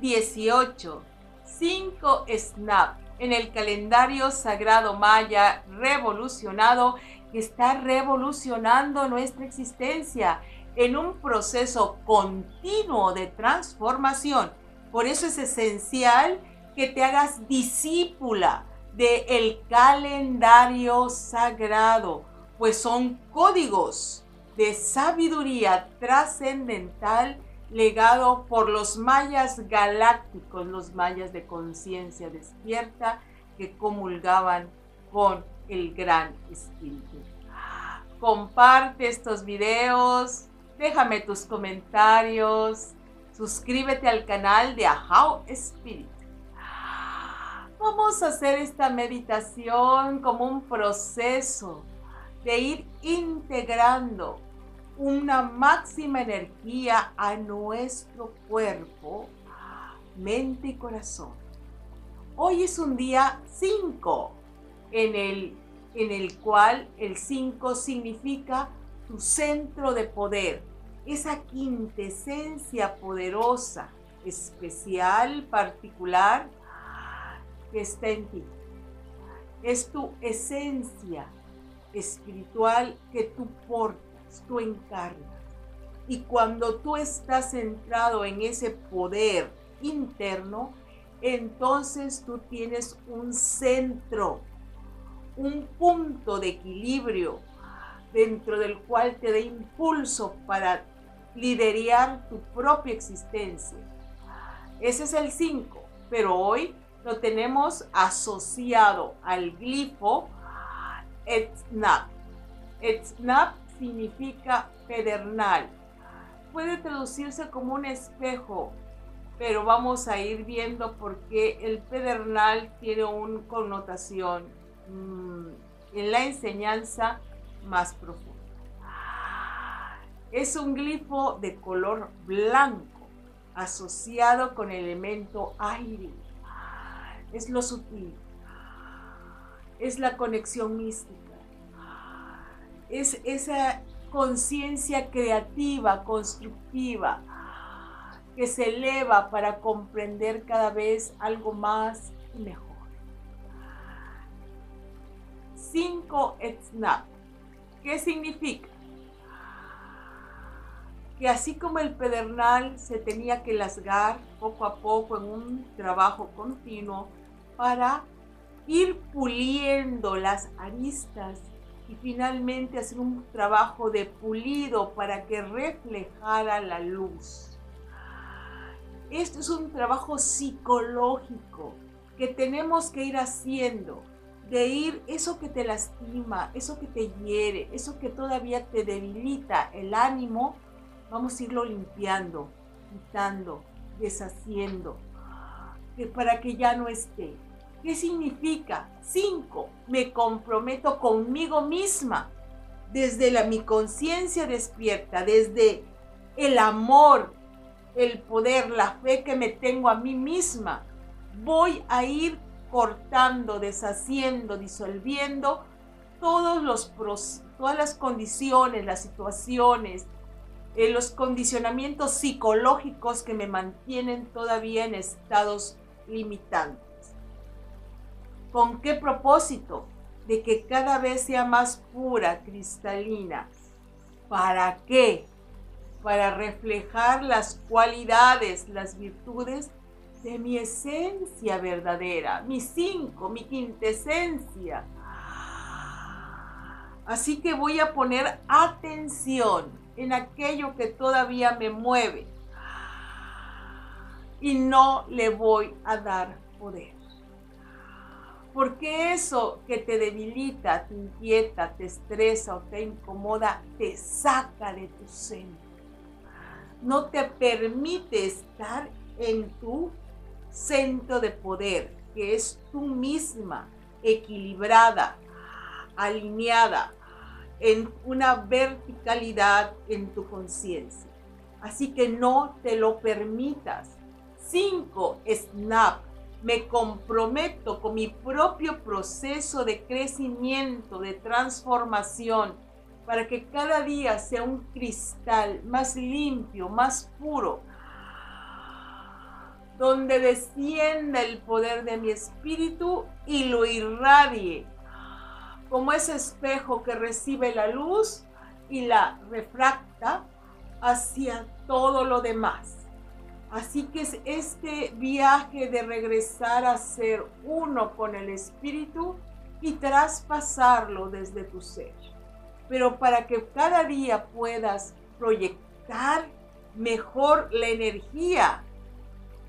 18. 5 Snap en el calendario sagrado maya revolucionado que está revolucionando nuestra existencia en un proceso continuo de transformación. Por eso es esencial que te hagas discípula del el calendario sagrado, pues son códigos de sabiduría trascendental legado por los mayas galácticos, los mayas de conciencia despierta que comulgaban con el gran espíritu. Comparte estos videos, déjame tus comentarios, suscríbete al canal de Ahau Spirit. Vamos a hacer esta meditación como un proceso de ir integrando una máxima energía a nuestro cuerpo, mente y corazón. Hoy es un día 5 en el, en el cual el 5 significa tu centro de poder, esa quintesencia poderosa, especial, particular que está en ti. Es tu esencia espiritual que tú portas tú encarnas. Y cuando tú estás centrado en ese poder interno, entonces tú tienes un centro, un punto de equilibrio dentro del cual te da impulso para liderar tu propia existencia. Ese es el 5, pero hoy lo tenemos asociado al glifo Etnap. Etnap significa pedernal. Puede traducirse como un espejo, pero vamos a ir viendo por qué el pedernal tiene una connotación mm, en la enseñanza más profunda. Es un glifo de color blanco asociado con el elemento aire. Es lo sutil. Es la conexión mística es esa conciencia creativa, constructiva, que se eleva para comprender cada vez algo más y mejor. 5 Etnap. ¿Qué significa? Que así como el pedernal se tenía que lasgar poco a poco en un trabajo continuo para ir puliendo las aristas y finalmente hacer un trabajo de pulido para que reflejara la luz. Esto es un trabajo psicológico que tenemos que ir haciendo, de ir eso que te lastima, eso que te hiere, eso que todavía te debilita el ánimo, vamos a irlo limpiando, quitando, deshaciendo, para que ya no esté. ¿Qué significa? Cinco, me comprometo conmigo misma, desde la, mi conciencia despierta, desde el amor, el poder, la fe que me tengo a mí misma. Voy a ir cortando, deshaciendo, disolviendo todos los, todas las condiciones, las situaciones, eh, los condicionamientos psicológicos que me mantienen todavía en estados limitantes. ¿Con qué propósito? De que cada vez sea más pura, cristalina. ¿Para qué? Para reflejar las cualidades, las virtudes de mi esencia verdadera, mi cinco, mi quintesencia. Así que voy a poner atención en aquello que todavía me mueve y no le voy a dar poder. Porque eso que te debilita, te inquieta, te estresa o te incomoda, te saca de tu centro. No te permite estar en tu centro de poder, que es tú misma, equilibrada, alineada, en una verticalidad en tu conciencia. Así que no te lo permitas. Cinco, snap me comprometo con mi propio proceso de crecimiento, de transformación, para que cada día sea un cristal más limpio, más puro, donde descienda el poder de mi espíritu y lo irradie, como ese espejo que recibe la luz y la refracta hacia todo lo demás. Así que es este viaje de regresar a ser uno con el espíritu y traspasarlo desde tu ser. Pero para que cada día puedas proyectar mejor la energía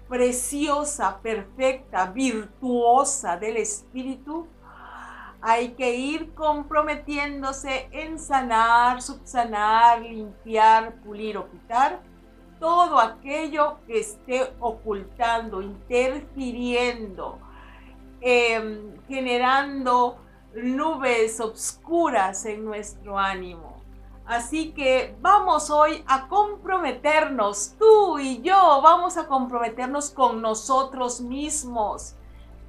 preciosa, perfecta, virtuosa del espíritu, hay que ir comprometiéndose en sanar, subsanar, limpiar, pulir o quitar todo aquello que esté ocultando, interfiriendo, em, generando nubes obscuras en nuestro ánimo. Así que vamos hoy a comprometernos, tú y yo, vamos a comprometernos con nosotros mismos.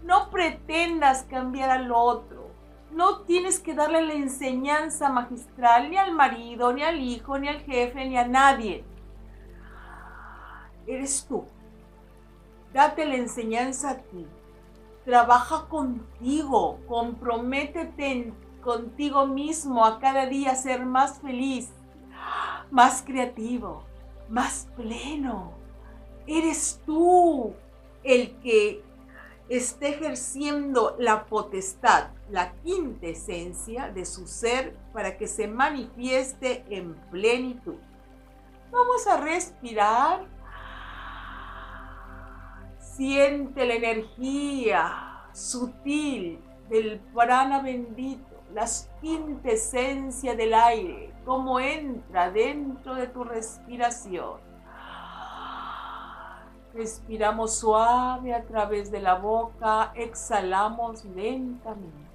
No pretendas cambiar al otro. No tienes que darle la enseñanza magistral ni al marido, ni al hijo, ni al jefe, ni a nadie. Eres tú. Date la enseñanza a ti. Trabaja contigo. Comprométete contigo mismo a cada día ser más feliz, más creativo, más pleno. Eres tú el que esté ejerciendo la potestad, la quintesencia de su ser para que se manifieste en plenitud. Vamos a respirar. Siente la energía sutil del prana bendito, la quintesencia del aire, cómo entra dentro de tu respiración Respiramos suave a través de la boca, exhalamos lentamente.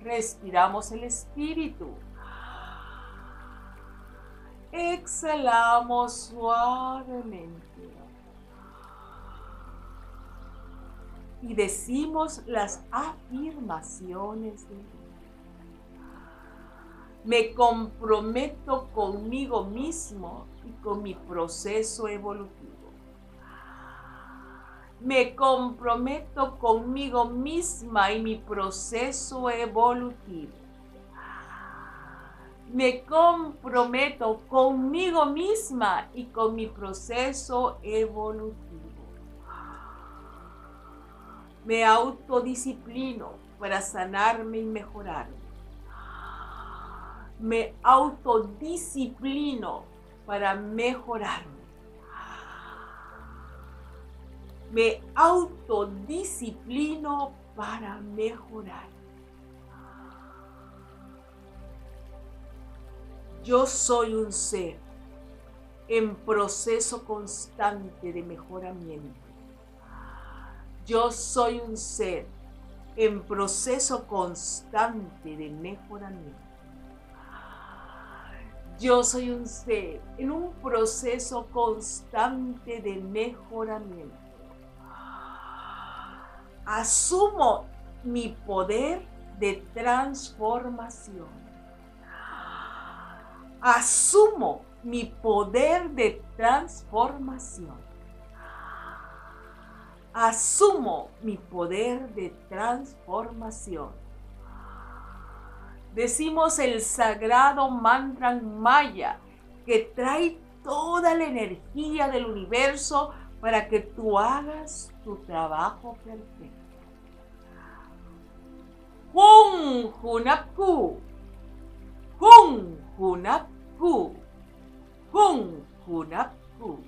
Respiramos el espíritu. Exhalamos suavemente. Y decimos las afirmaciones de Me comprometo conmigo mismo con mi proceso evolutivo. Me comprometo conmigo misma y mi proceso evolutivo. Me comprometo conmigo misma y con mi proceso evolutivo. Me autodisciplino para sanarme y mejorarme. Me autodisciplino para mejorarme. Me autodisciplino para mejorar. Yo soy un ser en proceso constante de mejoramiento. Yo soy un ser en proceso constante de mejoramiento. Yo soy un ser en un proceso constante de mejoramiento. Asumo mi poder de transformación. Asumo mi poder de transformación. Asumo mi poder de transformación decimos el sagrado mantra maya que trae toda la energía del universo para que tú hagas tu trabajo perfecto. Hun Hunapku, Hun Hunapku, Hun Hunapku.